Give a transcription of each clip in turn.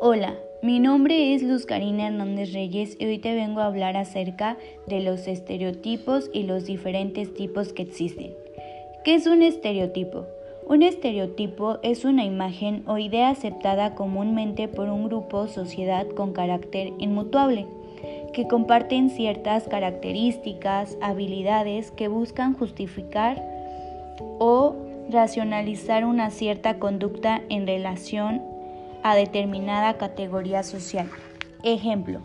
Hola, mi nombre es Luz Karina Hernández Reyes y hoy te vengo a hablar acerca de los estereotipos y los diferentes tipos que existen. ¿Qué es un estereotipo? Un estereotipo es una imagen o idea aceptada comúnmente por un grupo o sociedad con carácter inmutable, que comparten ciertas características, habilidades que buscan justificar o racionalizar una cierta conducta en relación a determinada categoría social. Ejemplo,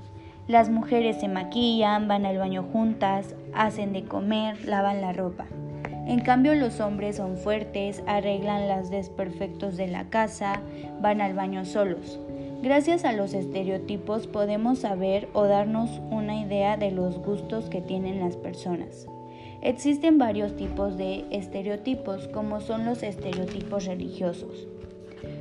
las mujeres se maquillan, van al baño juntas, hacen de comer, lavan la ropa. En cambio los hombres son fuertes, arreglan los desperfectos de la casa, van al baño solos. Gracias a los estereotipos podemos saber o darnos una idea de los gustos que tienen las personas. Existen varios tipos de estereotipos, como son los estereotipos religiosos.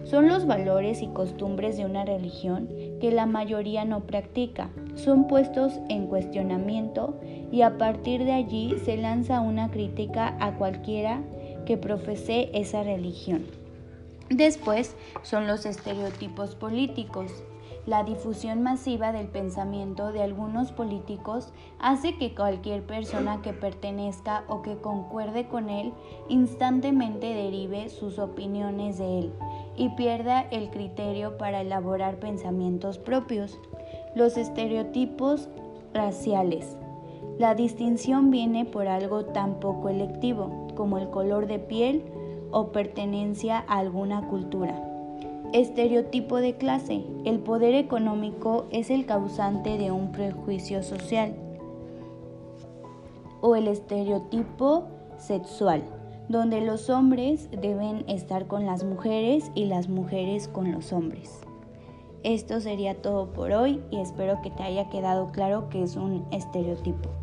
Son los valores y costumbres de una religión que la mayoría no practica. Son puestos en cuestionamiento y a partir de allí se lanza una crítica a cualquiera que profese esa religión. Después son los estereotipos políticos. La difusión masiva del pensamiento de algunos políticos hace que cualquier persona que pertenezca o que concuerde con él instantemente derive sus opiniones de él y pierda el criterio para elaborar pensamientos propios. Los estereotipos raciales. La distinción viene por algo tan poco electivo como el color de piel o pertenencia a alguna cultura. Estereotipo de clase. El poder económico es el causante de un prejuicio social. O el estereotipo sexual donde los hombres deben estar con las mujeres y las mujeres con los hombres. Esto sería todo por hoy y espero que te haya quedado claro que es un estereotipo.